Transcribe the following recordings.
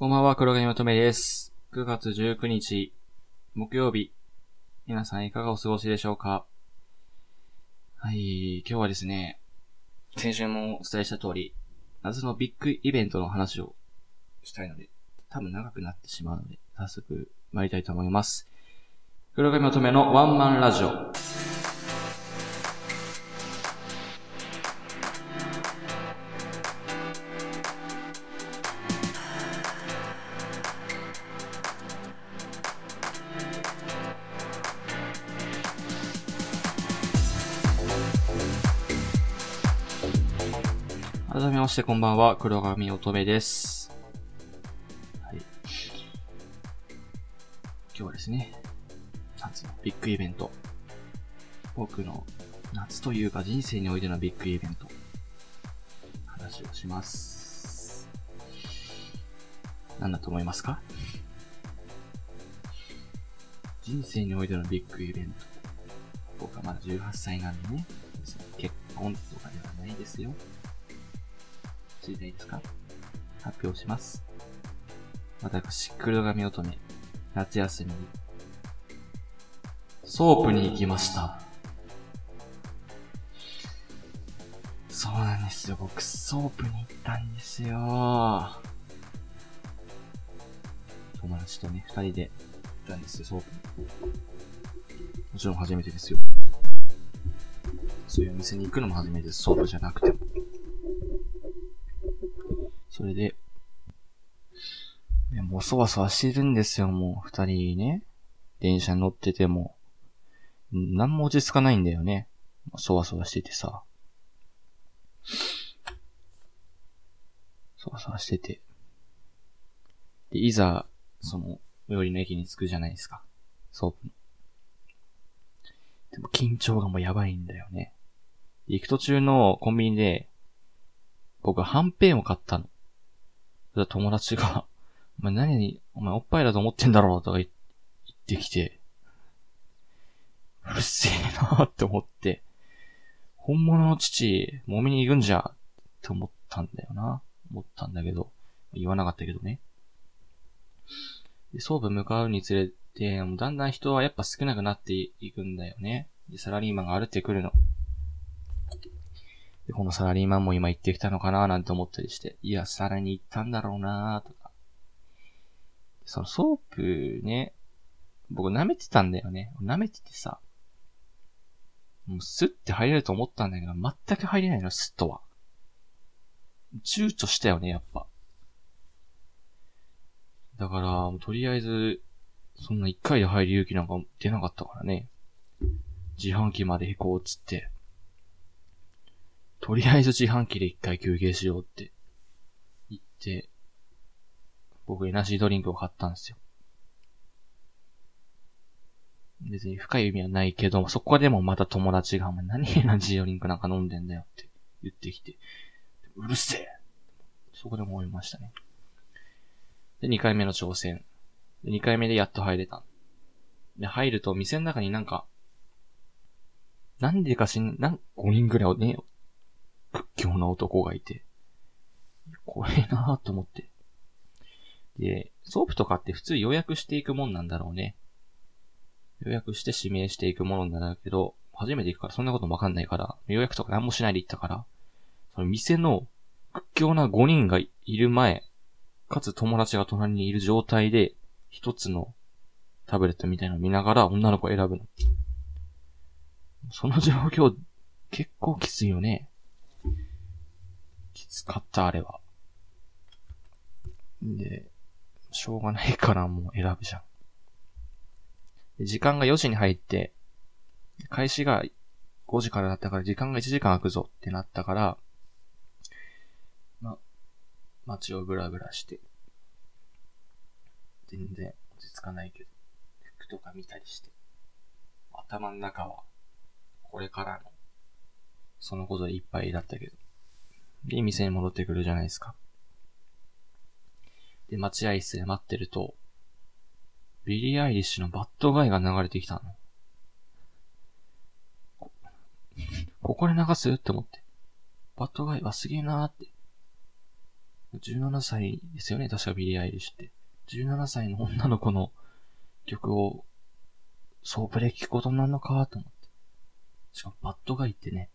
こんばんは、黒髪まとめです。9月19日、木曜日。皆さんいかがお過ごしでしょうか？はい、今日はですね、先週もお伝えした通り、夏のビッグイベントの話をしたいので、多分長くなってしまうので、早速参りたいと思います。黒髪まとめのワンマンラジオ。改めましてこんばんは、黒髪乙女です。はい。今日はですね、夏のビッグイベント。僕の夏というか人生においてのビッグイベント。話をします。何だと思いますか？人生においてのビッグイベント。僕はまだ18歳なんでね、結婚とかではないですよ。知りたいですか発表します。私、黒髪乙女、夏休みに、ソープに行きました。そうなんですよ。僕、ソープに行ったんですよ。友達とね、二人で行ったんですよ、ソープに。もちろん初めてですよ。そういうお店に行くのも初めてです。ソープじゃなくても。それで、でもうそわそわしてるんですよ、もう二人ね。電車に乗ってても、何も落ち着かないんだよね。そわそわしててさ。そわそわしてて。で、いざ、その、最寄りの駅に着くじゃないですか。ソープの。でも緊張がもうやばいんだよね。行く途中のコンビニで、僕ははんぺんを買ったの。友達が、お前何に、お前おっぱいだと思ってんだろうとか言ってきて、うるせえなって思って、本物の乳、揉みに行くんじゃって思ったんだよな。思ったんだけど、言わなかったけどね。で、ソープ向かうにつれて、もうだんだん人はやっぱ少なくなっていくんだよね。で、サラリーマンが歩ってくるの。で、このサラリーマンも今行ってきたのかななんて思ったりして、いや、さらに行ったんだろうなとか。そのソープね、僕舐めてたんだよね。舐めててさ、もうスッて入れると思ったんだけど、全く入れないの、スッとは。躊躇したよね、やっぱ。だから、とりあえず、そんな一回で入る勇気なんか出なかったからね。自販機まで行こうっつって。とりあえず自販機で一回休憩しようって言って、僕エナジードリンクを買ったんですよ。別に深い意味はないけど、そこでもまた友達が、お前何エナジードリンクなんか飲んでんだよって言ってきて、うるせえそこでも思いましたね。で、2回目の挑戦。で、2回目でやっと入れた。で、入ると店の中になんか、なんでかしん、なん、5人ぐらいね、屈強な男がいて、怖いなぁと思って。で、ソープとかって普通予約していくもんなんだろうね。予約して指名していくものなんだけど、初めて行くからそんなこともわかんないから、予約とか何もしないで行ったから、その店の屈強な5人がいる前、かつ友達が隣にいる状態で、一つのタブレットみたいなの見ながら女の子を選ぶの。その状況、結構きついよね。きつかった、あれは。で、しょうがないからもう選ぶじゃん。時間が4時に入って、開始が5時からだったから時間が1時間空くぞってなったから、ま、街をブラブラして、全然落ち着かないけど、服とか見たりして、頭の中は、これからの、そのことでいっぱいだったけど、で、店に戻ってくるじゃないですか。で、待合室で待ってると、ビリー・アイリッシュの bad guy が流れてきたの。こここで流す？って思って。 bad guy はすげえなーって。17歳ですよね、確かビリー・アイリッシュって。17歳の女の子の曲を、ソープで聴くことになるのかーと思って。しかも、 bad guy ってね、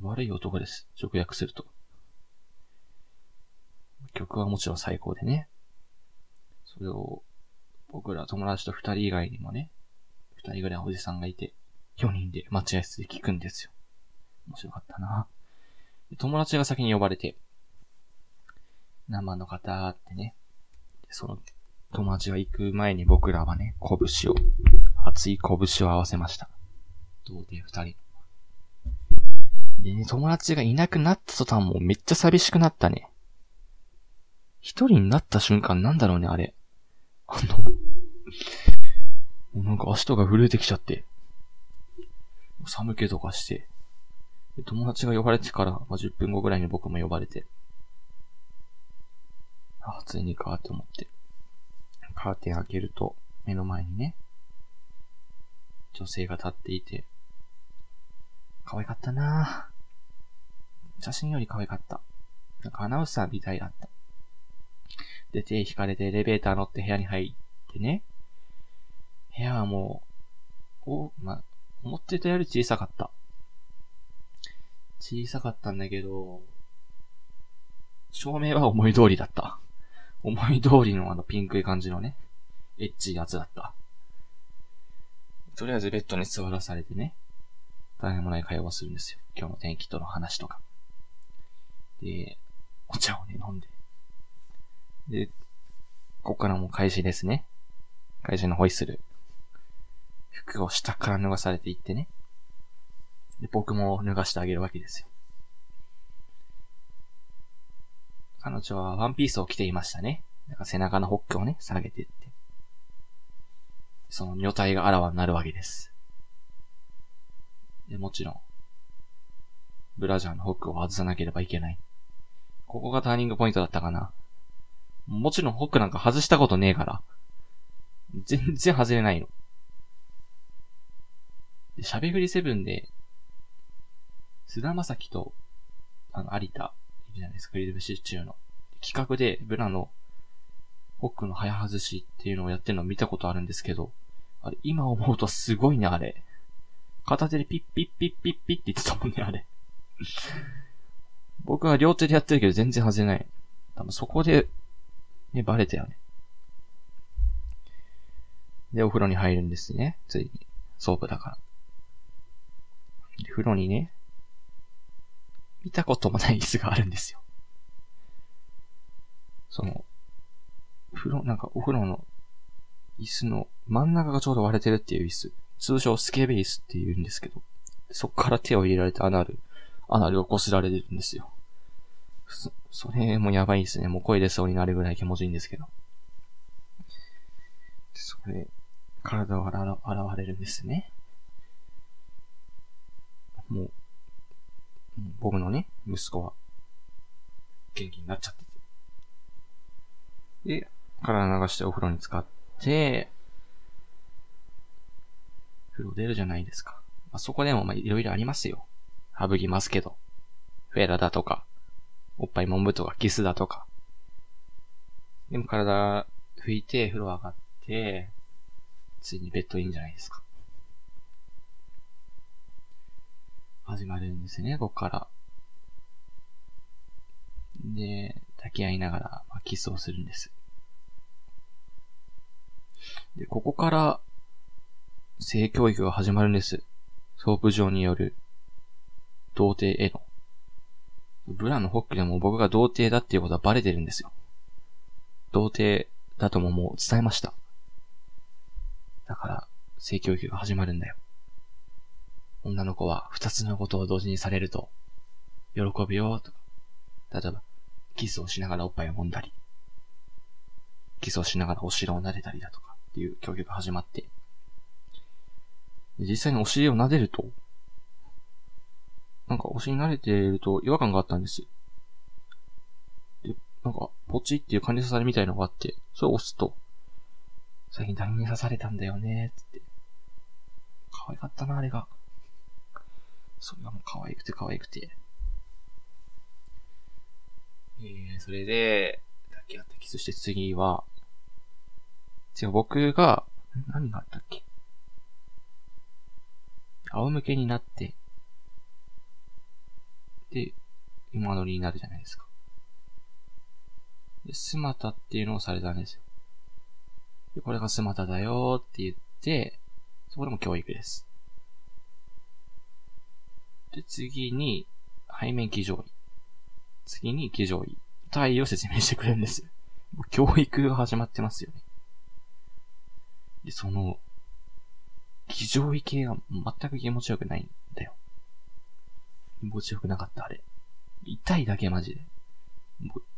悪い男です。直訳すると。曲はもちろん最高でね。それを、僕ら友達と二人以外にもね、二人ぐらいおじさんがいて、四人で待合室で聞くんですよ。面白かったな。友達が先に呼ばれて、生の方ってね、その友達が行く前に僕らはね、拳を、熱い拳を合わせました。童貞二人。友達がいなくなった途端もうめっちゃ寂しくなったね。一人になった瞬間なんだろうね、あれ。あの、なんか足とか震えてきちゃって。寒気とかして。友達が呼ばれてから、まあ、10分後ぐらいに僕も呼ばれて。あ、ついにかって思って。カーテン開けると、目の前にね、女性が立っていて、可愛かったなぁ。写真より可愛かった。なんかアナウンサーみたいだった。で、手引かれてエレベーター乗って部屋に入ってね。部屋はもう、お、ま、思ってたより小さかった。小さかったんだけど、照明は思い通りだった。思い通りのあのピンクい感じのね、エッチいやつだった。とりあえずベッドに座らされてね、大変もない会話をするんですよ。今日の天気との話とか。で、お茶をね、飲んで。で、ここからもう開始ですね。開始のホイッスル。服を下から脱がされていってね。で、僕も脱がしてあげるわけですよ。彼女はワンピースを着ていましたね。なんか背中のホックをね、下げていって。その女体があらわになるわけです。で、もちろん、ブラジャーのホックを外さなければいけない。ここがターニングポイントだったかな。もちろんホックなんか外したことねえから。全然外れないの。で、しゃべぐりセブンで、菅田正樹と、あの、有田、いるじゃないですか、クリブシチューの。企画で、ブラの、ホックの早外しっていうのをやってるのを見たことあるんですけど、あれ、今思うとすごいね、あれ。片手でピッピッピッピッピッって言ってたもんね、あれ。僕は両手でやってるけど全然外れない。多分そこで、ね、バレたよね。で、お風呂に入るんですね。ついに。ソープだから。で、風呂にね、見たこともない椅子があるんですよ。その、風呂、なんかお風呂の椅子の真ん中がちょうど割れてるっていう椅子。通称スケベ椅子って言うんですけど、そこから手を入れられてアナル、アナルをこすられてるんですよ。そ、それもやばいですね。もう声出そうになるぐらい気持ちいいんですけど。それ、体を洗われるんですね。もう、僕のね、息子は、元気になっちゃってて。で、体流してお風呂に浸かって、風呂出るじゃないですか。あ、そこでもまあいろいろありますよ。省きますけど。フェラだとか、おっぱいもむとかキスだとか。でも体拭いて風呂上がって、ついにベッドインじゃないですか。始まるんですね、ここから。で、抱き合いながら、まあ、キスをするんです。で、ここから、性教育が始まるんです。ソープ嬢による、童貞への。ブラのホックでも僕が童貞だっていうことはバレてるんですよ。童貞だとももう伝えました。だから、性教育が始まるんだよ。女の子は二つのことを同時にされると、喜ぶよ、とか。例えば、キスをしながらおっぱいを揉んだり、キスをしながらお尻を撫でたりだとかっていう教育が始まって、実際にお尻を撫でると、なんかお尻に慣れてると違和感があったんです。で、なんか、ポチっていう感じ刺されみたいのがあって、それを押すと、最近誰に刺されたんだよね、つって。可愛かったな、あれが。それがもう可愛くて可愛くて。えー、それで、抱き合ってキスして次は、違う、僕が、何があったっけ？仰向けになって、で、今乗りになるじゃないですか。で、スマタっていうのをされたんですよ。で、これがスマタだよって言って、そこでも教育です。で、次に、背面騎乗位。次に騎乗位。体位を説明してくれるんです。教育が始まってますよね。で、その、騎乗位系が全く気持ちよくないんだよ。気持ちよくなかった、あれ。痛いだけマジで。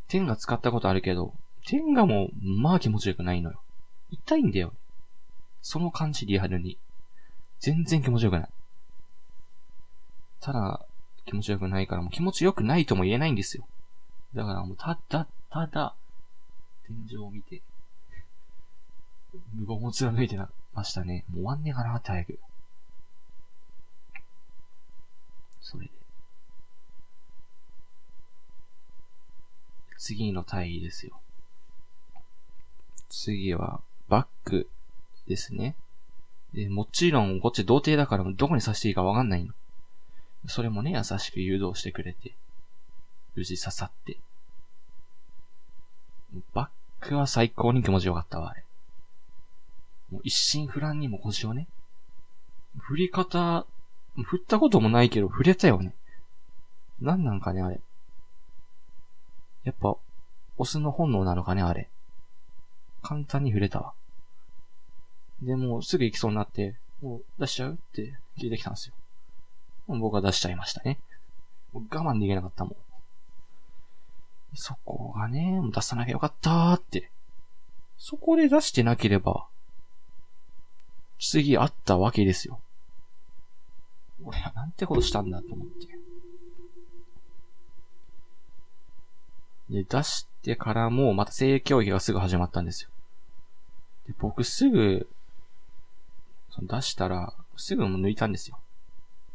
天が使ったことあるけど、天がもうまあ気持ちよくないのよ。痛いんだよ。その感じリアルに。全然気持ちよくない。ただ、気持ちよくないからもう気持ちよくないとも言えないんですよ。だからもうただ、ただ、天井を見て、無言を貫いてましたね。もう終わんねえかなって早く。それで。次の体位ですよ。次は、バックですね。で、もちろん、こっち童貞だからどこに刺していいかわかんないの。それもね、優しく誘導してくれて、無事刺さって。バックは最高に気持ちよかったわ、あれ。もう一心不乱にも腰をね、振り方、振ったこともないけど、振れたよね。なんなんかね、あれ。やっぱ、オスの本能なのかね、あれ。簡単に触れたわ。で、もうすぐ行きそうになって、もう出しちゃうって聞いてきたんですよ。僕は出しちゃいましたね。もう我慢できなかったもん。そこがね、もう出さなきゃよかったーって。そこで出してなければ、次あったわけですよ。俺はなんてことしたんだと思って。で、出してからも、また性教育がすぐ始まったんですよ。で、僕すぐ、その出したら、すぐ抜いたんですよ。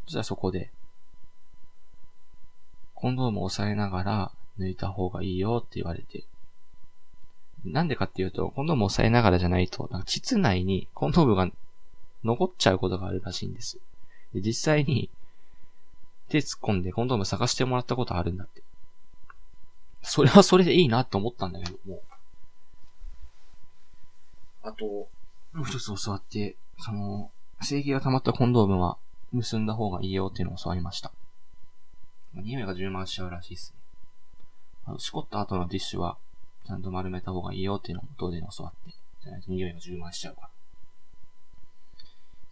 そしたらそこで、コンドームを押さえながら抜いた方がいいよって言われて。なんでかっていうと、コンドームを押さえながらじゃないと、なんか膣内にコンドームが残っちゃうことがあるらしいんです。で実際に、手突っ込んでコンドーム探してもらったことあるんだって。それはそれでいいなって思ったんだけども。あと、もう一つ教わって、その、正義が溜まったコンドームは結んだ方がいいよっていうのを教わりました。匂いが充満しちゃうらしいっすね。あの、しこった後のティッシュは、ちゃんと丸めた方がいいよっていうのも当然教わって、じゃないと匂いが充満しちゃうから。っ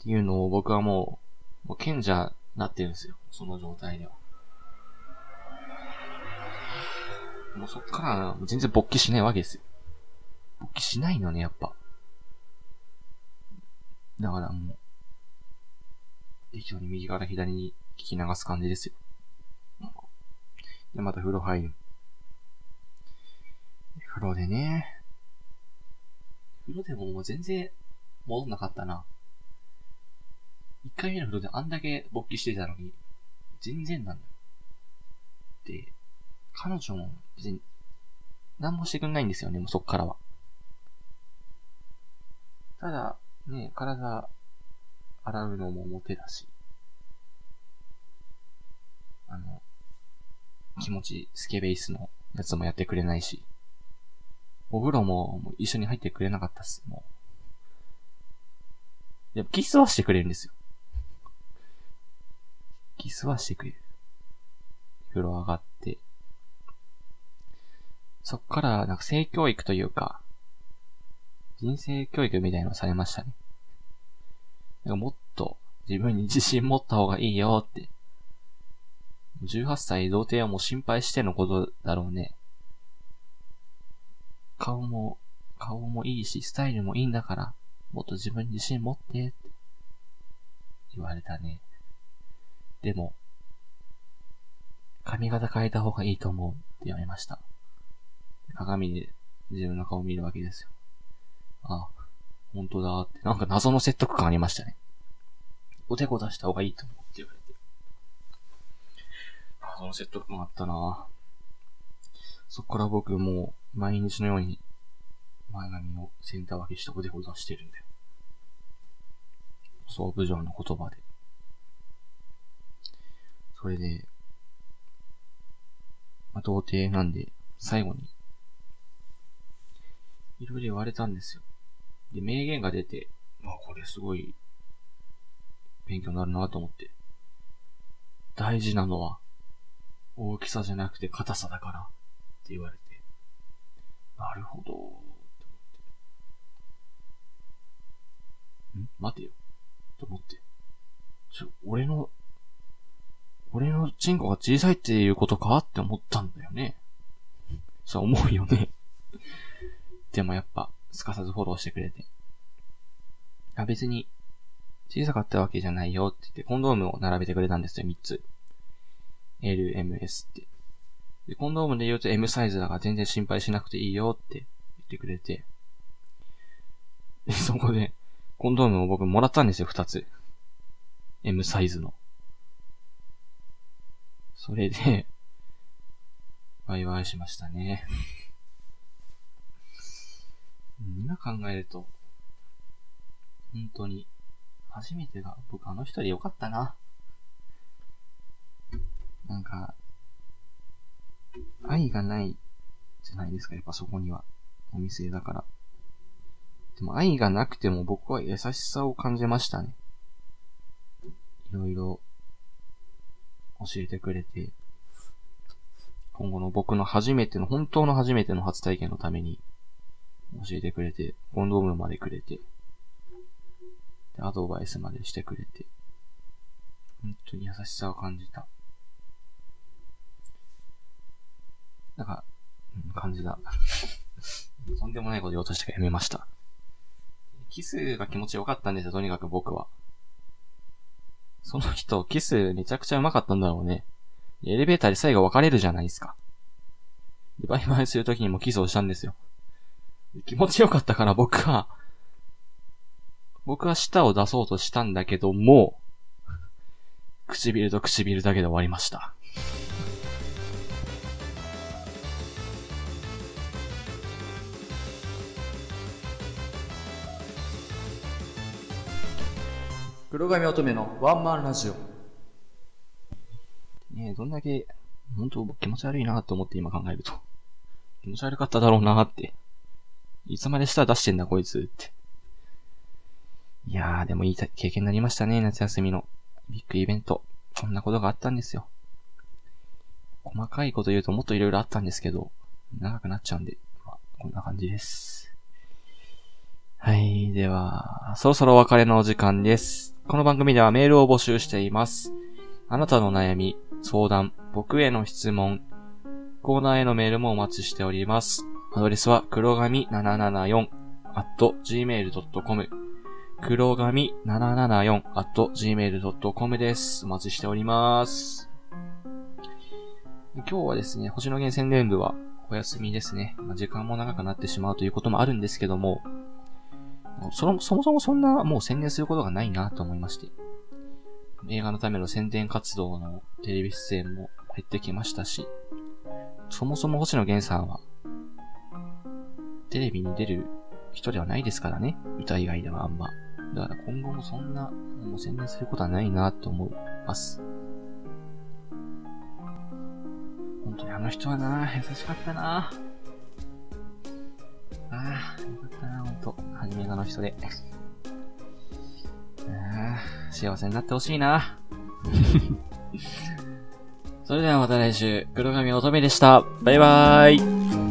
ていうのを僕はもう、もう賢者なってるんですよ。その状態では。もうそっから全然勃起しないわけですよ。勃起しないのね、やっぱ。だからもう、適当に右から左に聞き流す感じですよ。で、また風呂入る。風呂でね。風呂でももう全然戻んなかったな。一回目の風呂であんだけ勃起してたのに、全然なんだよ。で、彼女も別に何もしてくんないんですよね、もうそっからは。ただ、ね、体洗うのも表だし、あの、気持ちスケベイスのやつもやってくれないし、お風呂ももう一緒に入ってくれなかったっす、もう。でもキスはしてくれるんですよ。キスはしてくれる。風呂上がって、そっから、なんか性教育というか、人生教育みたいなのされましたね。なんかもっと自分に自信持った方がいいよって。18歳童貞はもう心配してのことだろうね。顔も、顔もいいし、スタイルもいいんだから、もっと自分に自信持ってって言われたね。でも、髪型変えた方がいいと思うって言われました。鏡で自分の顔を見るわけですよ。あ、本当だって、なんか謎の説得感ありましたね。おでこ出した方がいいと思って言われて。謎の説得感あったなそこから僕もう毎日のように前髪をセンター分けしておでこ出してるんだよ。総部長の言葉で。それで、まあ、童貞なんで、最後に、いろいろ言われたんですよ。で、名言が出て、まあ、これすごい、勉強になるなと思って。大事なのは、大きさじゃなくて硬さだから、って言われて。なるほど、って思って。ん待てよ。と思って。ちょ、俺の、俺のチンコが小さいっていうことか？って思ったんだよね。そう思うよね。でもやっぱ、すかさずフォローしてくれて。あ、別に、小さかったわけじゃないよって言って、コンドームを並べてくれたんですよ、3つ。L、M、S って。で、コンドームで言うと M サイズだから全然心配しなくていいよって言ってくれて。で、そこで、コンドームを僕もらったんですよ、2つ。M サイズの。それで、ワイワイしましたね。今考えると、本当に、初めてが、僕あの人でよかったな。なんか、愛がないじゃないですか、やっぱそこには。お店だから。でも愛がなくても僕は優しさを感じましたね。いろいろ教えてくれて、今後の僕の初めての、本当の初めての初体験のために教えてくれて、コンドームまでくれて、アドバイスまでしてくれて、本当に優しさを感じた。なんか、感じだ。とんでもないこと言おうとしてからやめました。キスが気持ちよかったんですよ、とにかく僕は。その人、キスめちゃくちゃうまかったんだろうね。エレベーターで最後別れるじゃないですか。で、バイバイするときにもキスをしたんですよ。気持ちよかったから僕は、僕は舌を出そうとしたんだけども、唇と唇だけで終わりました。黒髪乙女のワンマンラジオ。ねえ、どんだけ、本当気持ち悪いなって思って今考えると。気持ち悪かっただろうなって。いつまで舌出してんだこいつって。いやー、でもいい経験になりましたね、夏休みの。ビッグイベント。こんなことがあったんですよ。細かいこと言うともっと色々あったんですけど、長くなっちゃうんで、まあ、こんな感じです。はい。では、そろそろお別れのお時間です。この番組ではメールを募集しています。あなたの悩み、相談、僕への質問、コーナーへのメールもお待ちしております。アドレスは黒髪774 at gmail.com 黒髪774 at gmail.com です。お待ちしております。今日はですね、星野源宣伝部はお休みですね。まあ、時間も長くなってしまうということもあるんですけども、その、そもそもそんなもう宣伝することがないなと思いまして。映画のための宣伝活動のテレビ出演も減ってきましたし、そもそも星野源さんは、テレビに出る人ではないですからね。歌以外ではあんま。だから今後もそんな、もう宣伝することはないなと思います。本当にあの人はな優しかったなああ、よかったなほんと。はじめがの人で。ああ、幸せになってほしいな それではまた来週、黒髪乙女でした。バイバーイ。